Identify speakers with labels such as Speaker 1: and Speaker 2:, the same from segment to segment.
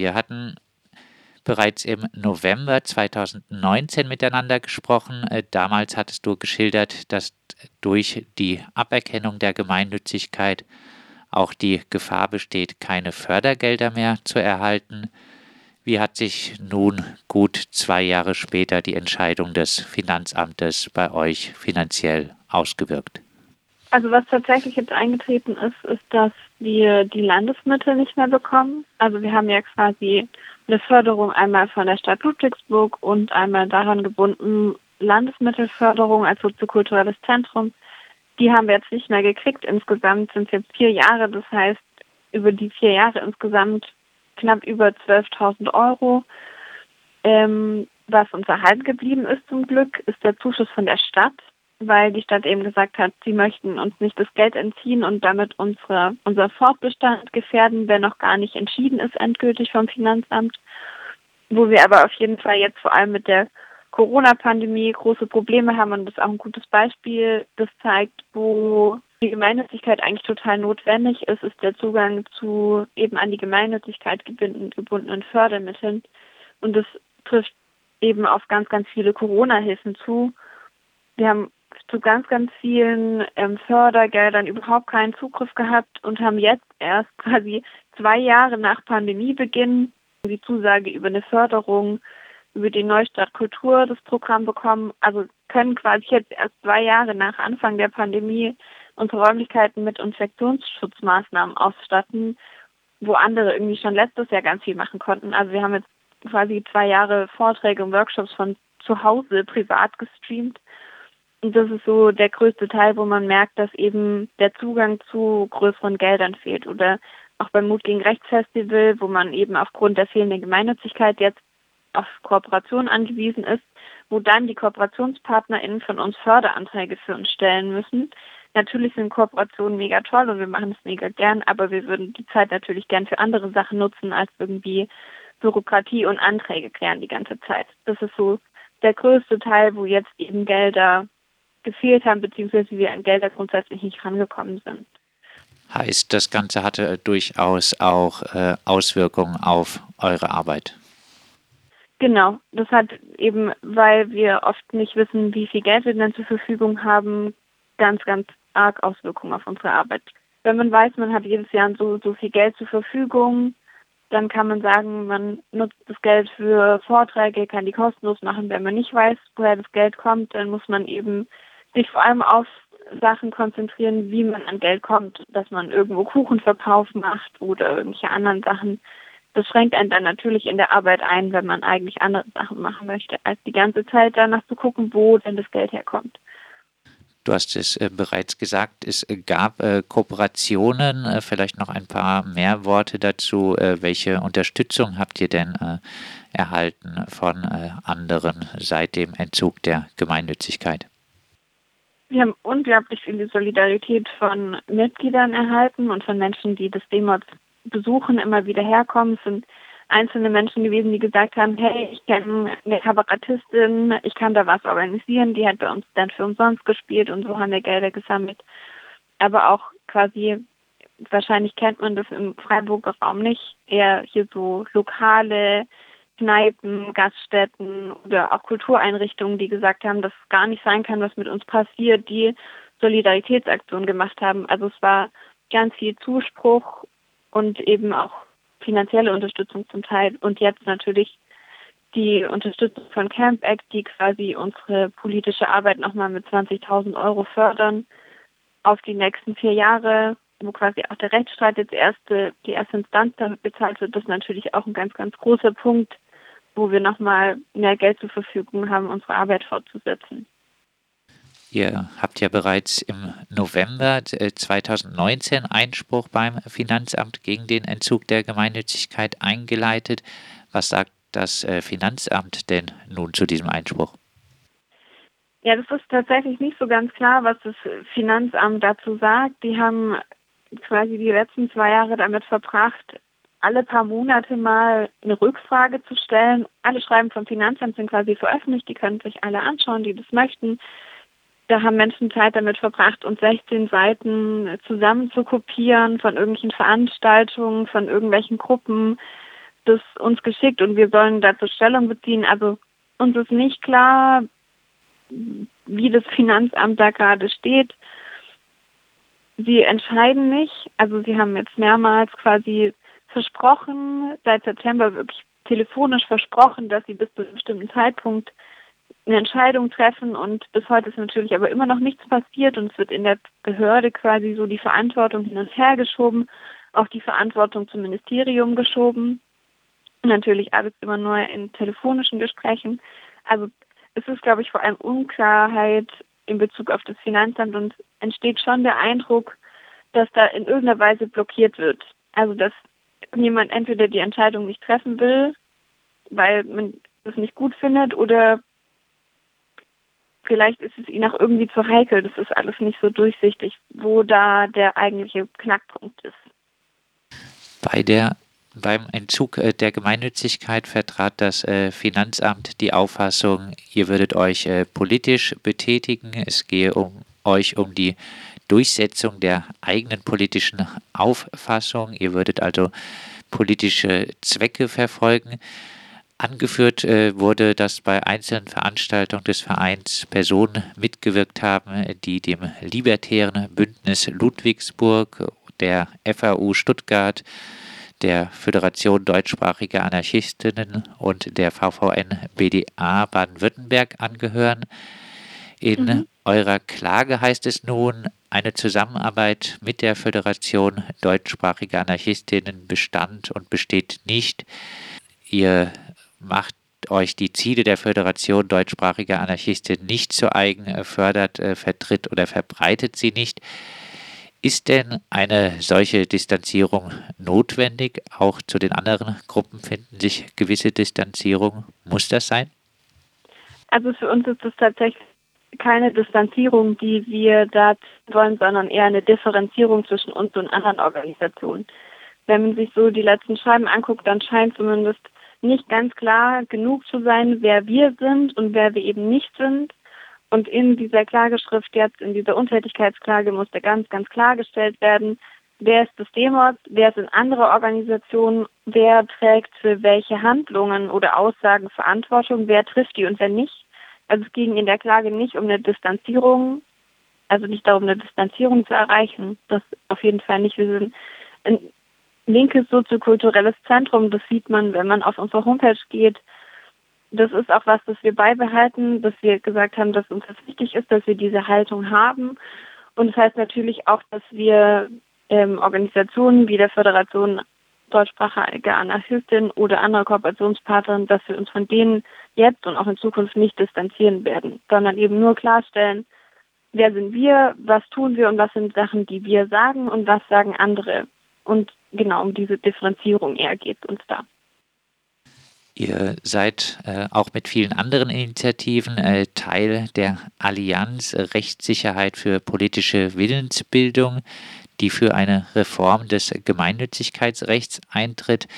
Speaker 1: Wir hatten bereits im November 2019 miteinander gesprochen. Äh, damals hattest du geschildert, dass durch die Aberkennung der Gemeinnützigkeit auch die Gefahr besteht, keine Fördergelder mehr zu erhalten. Wie hat sich nun gut zwei Jahre später die Entscheidung des Finanzamtes bei euch finanziell ausgewirkt?
Speaker 2: Also was tatsächlich jetzt eingetreten ist, ist, dass wir die Landesmittel nicht mehr bekommen. Also wir haben ja quasi eine Förderung einmal von der Stadt Ludwigsburg und einmal daran gebunden Landesmittelförderung als soziokulturelles Zentrum. Die haben wir jetzt nicht mehr gekriegt. Insgesamt sind es jetzt vier Jahre. Das heißt, über die vier Jahre insgesamt knapp über 12.000 Euro. Ähm, was uns erhalten geblieben ist zum Glück, ist der Zuschuss von der Stadt weil die Stadt eben gesagt hat, sie möchten uns nicht das Geld entziehen und damit unsere, unser Fortbestand gefährden, wenn noch gar nicht entschieden ist endgültig vom Finanzamt. Wo wir aber auf jeden Fall jetzt vor allem mit der Corona-Pandemie große Probleme haben und das ist auch ein gutes Beispiel, das zeigt, wo die Gemeinnützigkeit eigentlich total notwendig ist, ist der Zugang zu eben an die Gemeinnützigkeit gebundenen Fördermitteln. Und das trifft eben auf ganz, ganz viele Corona-Hilfen zu. Wir haben zu ganz, ganz vielen ähm, Fördergeldern überhaupt keinen Zugriff gehabt und haben jetzt erst quasi zwei Jahre nach Pandemiebeginn die Zusage über eine Förderung über die Neustadt Kultur das Programm bekommen. Also können quasi jetzt erst zwei Jahre nach Anfang der Pandemie unsere Räumlichkeiten mit Infektionsschutzmaßnahmen ausstatten, wo andere irgendwie schon letztes Jahr ganz viel machen konnten. Also wir haben jetzt quasi zwei Jahre Vorträge und Workshops von zu Hause privat gestreamt das ist so der größte Teil, wo man merkt, dass eben der Zugang zu größeren Geldern fehlt. Oder auch beim Mut gegen Rechts Festival, wo man eben aufgrund der fehlenden Gemeinnützigkeit jetzt auf Kooperation angewiesen ist, wo dann die KooperationspartnerInnen von uns Förderanträge für uns stellen müssen. Natürlich sind Kooperationen mega toll und wir machen es mega gern, aber wir würden die Zeit natürlich gern für andere Sachen nutzen, als irgendwie Bürokratie und Anträge klären die ganze Zeit. Das ist so der größte Teil, wo jetzt eben Gelder gefehlt haben, beziehungsweise wir an Gelder grundsätzlich nicht rangekommen sind.
Speaker 1: Heißt, das Ganze hatte durchaus auch äh, Auswirkungen auf eure Arbeit.
Speaker 2: Genau, das hat eben, weil wir oft nicht wissen, wie viel Geld wir dann zur Verfügung haben, ganz, ganz arg Auswirkungen auf unsere Arbeit. Wenn man weiß, man hat jedes Jahr so, so viel Geld zur Verfügung, dann kann man sagen, man nutzt das Geld für Vorträge, kann die kostenlos machen. Wenn man nicht weiß, woher das Geld kommt, dann muss man eben sich vor allem auf Sachen konzentrieren, wie man an Geld kommt, dass man irgendwo Kuchenverkauf macht oder irgendwelche anderen Sachen. Das schränkt einen dann natürlich in der Arbeit ein, wenn man eigentlich andere Sachen machen möchte, als die ganze Zeit danach zu gucken, wo denn das Geld herkommt.
Speaker 1: Du hast es äh, bereits gesagt, es gab äh, Kooperationen. Äh, vielleicht noch ein paar mehr Worte dazu. Welche Unterstützung habt ihr denn erhalten von anderen seit dem Entzug der Gemeinnützigkeit?
Speaker 2: Wir haben unglaublich viel Solidarität von Mitgliedern erhalten und von Menschen, die das Demos besuchen, immer wieder herkommen. Es sind einzelne Menschen gewesen, die gesagt haben, hey, ich kenne eine Kabarettistin, ich kann da was organisieren, die hat bei uns dann für umsonst gespielt und so haben wir Gelder gesammelt. Aber auch quasi, wahrscheinlich kennt man das im Freiburger Raum nicht, eher hier so lokale Kneipen, Gaststätten oder auch Kultureinrichtungen, die gesagt haben, dass gar nicht sein kann, was mit uns passiert, die Solidaritätsaktionen gemacht haben. Also es war ganz viel Zuspruch und eben auch finanzielle Unterstützung zum Teil und jetzt natürlich die Unterstützung von Camp Act, die quasi unsere politische Arbeit nochmal mit 20.000 Euro fördern auf die nächsten vier Jahre, wo quasi auch der Rechtsstreit jetzt erste, die erste Instanz damit bezahlt wird, das ist natürlich auch ein ganz, ganz großer Punkt, wo wir nochmal mehr Geld zur Verfügung haben, unsere Arbeit fortzusetzen.
Speaker 1: Ihr habt ja bereits im November 2019 Einspruch beim Finanzamt gegen den Entzug der Gemeinnützigkeit eingeleitet. Was sagt das äh, Finanzamt denn nun zu diesem Einspruch?
Speaker 2: Ja, das ist tatsächlich nicht so ganz klar, was das Finanzamt dazu sagt. Die haben quasi die letzten zwei Jahre damit verbracht, alle paar Monate mal eine Rückfrage zu stellen. Alle Schreiben vom Finanzamt sind quasi veröffentlicht, die können sich alle anschauen, die das möchten. Da haben Menschen Zeit damit verbracht, uns 16 Seiten zusammen zu kopieren von irgendwelchen Veranstaltungen, von irgendwelchen Gruppen, das uns geschickt und wir sollen dazu Stellung beziehen. Also uns ist nicht klar, wie das Finanzamt da gerade steht. Sie entscheiden nicht. Also sie haben jetzt mehrmals quasi versprochen, seit September wirklich telefonisch versprochen, dass sie bis zu einem bestimmten Zeitpunkt eine Entscheidung treffen und bis heute ist natürlich aber immer noch nichts passiert und es wird in der Behörde quasi so die Verantwortung hin und her geschoben, auch die Verantwortung zum Ministerium geschoben. Natürlich alles immer nur in telefonischen Gesprächen. Also es ist, glaube ich, vor allem Unklarheit in Bezug auf das Finanzamt und entsteht schon der Eindruck, dass da in irgendeiner Weise blockiert wird. Also dass jemand entweder die Entscheidung nicht treffen will, weil man es nicht gut findet, oder vielleicht ist es ihnen auch irgendwie zu heikel. Das ist alles nicht so durchsichtig, wo da der eigentliche Knackpunkt ist.
Speaker 1: Bei der beim Entzug äh, der Gemeinnützigkeit vertrat das äh, Finanzamt die Auffassung, ihr würdet euch äh, politisch betätigen. Es gehe um euch um die Durchsetzung der eigenen politischen Auffassung. Ihr würdet also politische Zwecke verfolgen. Angeführt äh, wurde, dass bei einzelnen Veranstaltungen des Vereins Personen mitgewirkt haben, die dem libertären Bündnis Ludwigsburg, der FAU Stuttgart, der Föderation deutschsprachiger Anarchistinnen und der VVN BDA Baden-Württemberg angehören. In mhm. Eurer Klage heißt es nun, eine Zusammenarbeit mit der Föderation deutschsprachiger Anarchistinnen bestand und besteht nicht. Ihr macht euch die Ziele der Föderation deutschsprachiger Anarchistinnen nicht zu eigen, fördert, äh, vertritt oder verbreitet sie nicht. Ist denn eine solche Distanzierung notwendig? Auch zu den anderen Gruppen finden sich gewisse Distanzierungen. Muss das sein?
Speaker 2: Also für uns ist es tatsächlich keine Distanzierung, die wir da wollen, sondern eher eine Differenzierung zwischen uns und anderen Organisationen. Wenn man sich so die letzten Schreiben anguckt, dann scheint zumindest nicht ganz klar genug zu sein, wer wir sind und wer wir eben nicht sind. Und in dieser Klageschrift jetzt, in dieser Untätigkeitsklage, musste ganz, ganz klargestellt werden, wer ist das Demos, wer sind andere Organisationen, wer trägt für welche Handlungen oder Aussagen Verantwortung, wer trifft die und wer nicht. Also es ging in der Klage nicht um eine Distanzierung, also nicht darum, eine Distanzierung zu erreichen. Das auf jeden Fall nicht. Wir sind ein linkes soziokulturelles Zentrum, das sieht man, wenn man auf unsere Homepage geht das ist auch was, das wir beibehalten, dass wir gesagt haben, dass uns das wichtig ist, dass wir diese Haltung haben. Und das heißt natürlich auch, dass wir ähm, Organisationen wie der Föderation deutschsprachige Anarchistin oder andere Kooperationspartner, dass wir uns von denen jetzt und auch in Zukunft nicht distanzieren werden, sondern eben nur klarstellen, wer sind wir, was tun wir und was sind Sachen, die wir sagen und was sagen andere. Und genau um diese Differenzierung eher geht es uns da.
Speaker 1: Ihr seid äh, auch mit vielen anderen Initiativen äh, Teil der Allianz Rechtssicherheit für politische Willensbildung, die für eine Reform des Gemeinnützigkeitsrechts eintritt.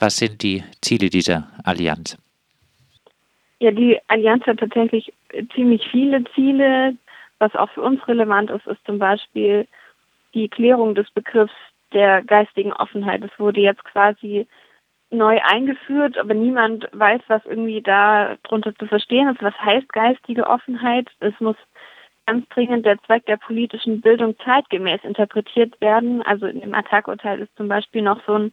Speaker 1: Was sind die Ziele dieser Allianz?
Speaker 2: Ja, die Allianz hat tatsächlich ziemlich viele Ziele. Was auch für uns relevant ist, ist zum Beispiel die Klärung des Begriffs der geistigen Offenheit. Es wurde jetzt quasi neu eingeführt, aber niemand weiß, was irgendwie da drunter zu verstehen ist. Was heißt geistige Offenheit? Es muss ganz dringend der Zweck der politischen Bildung zeitgemäß interpretiert werden. Also in dem Attack-Urteil ist zum Beispiel noch so ein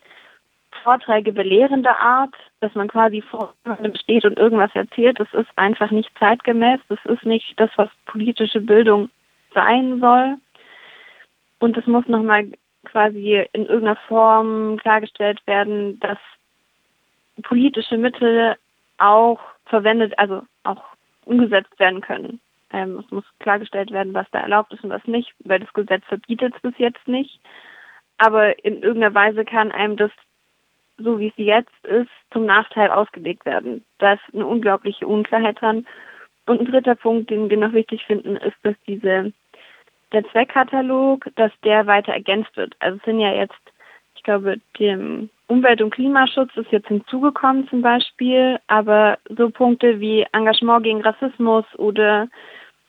Speaker 2: Vorträge belehrender Art, dass man quasi vor jemandem steht und irgendwas erzählt. Das ist einfach nicht zeitgemäß. Das ist nicht das, was politische Bildung sein soll. Und es muss nochmal quasi in irgendeiner Form klargestellt werden, dass politische Mittel auch verwendet, also auch umgesetzt werden können. Ähm, es muss klargestellt werden, was da erlaubt ist und was nicht, weil das Gesetz verbietet es bis jetzt nicht. Aber in irgendeiner Weise kann einem das, so wie es jetzt ist, zum Nachteil ausgelegt werden. Da ist eine unglaubliche Unklarheit dran. Und ein dritter Punkt, den wir noch wichtig finden, ist, dass diese der Zweckkatalog, dass der weiter ergänzt wird. Also es sind ja jetzt, ich glaube, dem Umwelt- und Klimaschutz ist jetzt hinzugekommen zum Beispiel, aber so Punkte wie Engagement gegen Rassismus oder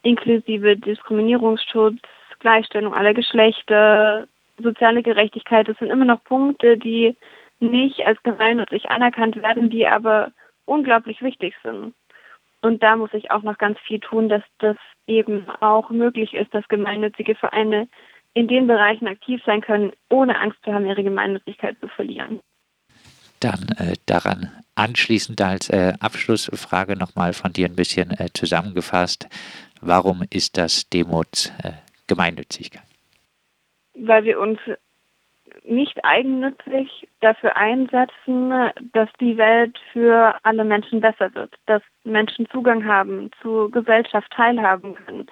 Speaker 2: inklusive Diskriminierungsschutz, Gleichstellung aller Geschlechter, soziale Gerechtigkeit, das sind immer noch Punkte, die nicht als gemeinnützig anerkannt werden, die aber unglaublich wichtig sind. Und da muss ich auch noch ganz viel tun, dass das eben auch möglich ist, dass gemeinnützige Vereine in den Bereichen aktiv sein können, ohne Angst zu haben, ihre Gemeinnützigkeit zu verlieren.
Speaker 1: Dann äh, daran anschließend als äh, Abschlussfrage nochmal von dir ein bisschen äh, zusammengefasst. Warum ist das Demos äh, Gemeinnützigkeit?
Speaker 2: Weil wir uns nicht eigennützig dafür einsetzen, dass die Welt für alle Menschen besser wird, dass Menschen Zugang haben zu Gesellschaft teilhaben können,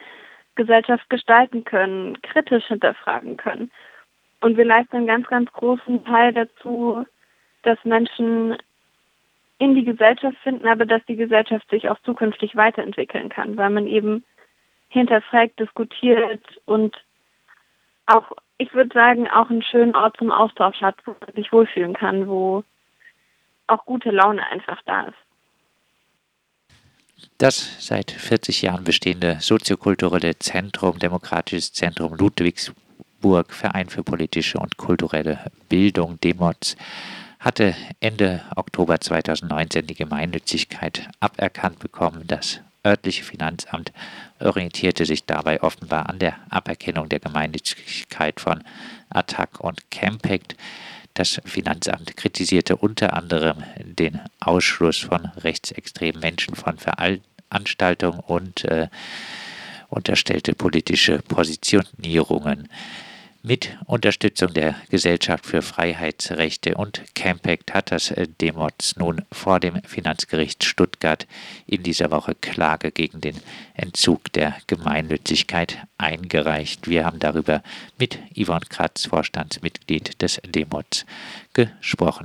Speaker 2: Gesellschaft gestalten können, kritisch hinterfragen können. Und wir leisten einen ganz, ganz großen Teil dazu, dass Menschen in die Gesellschaft finden, aber dass die Gesellschaft sich auch zukünftig weiterentwickeln kann, weil man eben hinterfragt, diskutiert und auch, ich würde sagen, auch einen schönen Ort zum Austausch hat, wo man sich wohlfühlen kann, wo auch gute Laune einfach da ist.
Speaker 1: Das seit 40 Jahren bestehende soziokulturelle Zentrum, Demokratisches Zentrum Ludwigsburg, Verein für politische und kulturelle Bildung, DEMOTS, hatte Ende Oktober 2019 die Gemeinnützigkeit aberkannt bekommen. Das örtliche Finanzamt orientierte sich dabei offenbar an der Aberkennung der Gemeinnützigkeit von Attac und Campact. Das Finanzamt kritisierte unter anderem den Ausschluss von rechtsextremen Menschen von Veranstaltungen und äh, unterstellte politische Positionierungen. Mit Unterstützung der Gesellschaft für Freiheitsrechte und Campact hat das äh, Demots nun vor dem Finanzgericht Stuttgart in dieser Woche Klage gegen den Entzug der Gemeinnützigkeit eingereicht. Wir haben darüber mit Yvonne Kratz, Vorstandsmitglied des Demots, gesprochen.